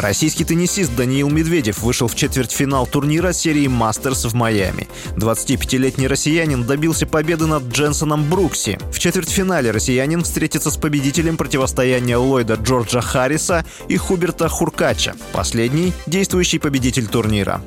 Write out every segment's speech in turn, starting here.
Российский теннисист Даниил Медведев вышел в четвертьфинал турнира серии «Мастерс» в Майами. 25-летний россиянин добился победы над Дженсоном Брукси. В четвертьфинале россиянин встретится с победителем противостояния Ллойда Джорджа Харриса и Хуберта Хуркача. Последний – действующий победитель турнира.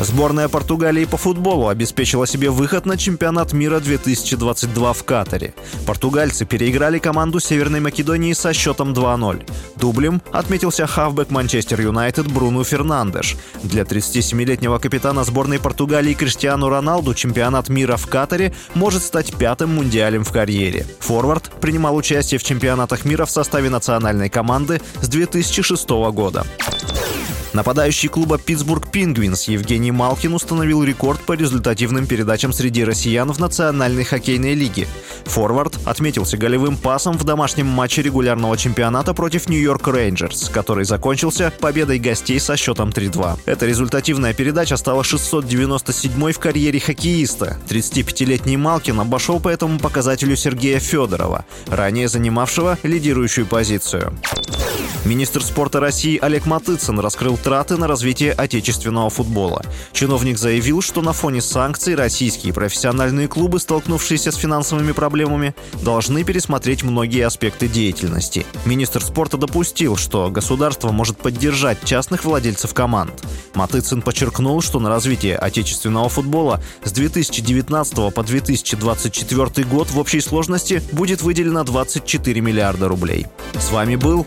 Сборная Португалии по футболу обеспечила себе выход на чемпионат мира 2022 в Катаре. Португальцы переиграли команду Северной Македонии со счетом 2-0. Дублем отметился хавбек Манчестер Юнайтед Бруно Фернандеш. Для 37-летнего капитана сборной Португалии Криштиану Роналду чемпионат мира в Катаре может стать пятым мундиалем в карьере. Форвард принимал участие в чемпионатах мира в составе национальной команды с 2006 года. Нападающий клуба «Питтсбург Пингвинс» Евгений Малкин установил рекорд по результативным передачам среди россиян в Национальной хоккейной лиге. Форвард отметился голевым пасом в домашнем матче регулярного чемпионата против Нью-Йорк Рейнджерс, который закончился победой гостей со счетом 3-2. Эта результативная передача стала 697-й в карьере хоккеиста. 35-летний Малкин обошел по этому показателю Сергея Федорова, ранее занимавшего лидирующую позицию. Министр спорта России Олег Матыцын раскрыл траты на развитие отечественного футбола. Чиновник заявил, что на фоне санкций российские профессиональные клубы, столкнувшиеся с финансовыми проблемами, должны пересмотреть многие аспекты деятельности. Министр спорта допустил, что государство может поддержать частных владельцев команд. Матыцын подчеркнул, что на развитие отечественного футбола с 2019 по 2024 год в общей сложности будет выделено 24 миллиарда рублей. С вами был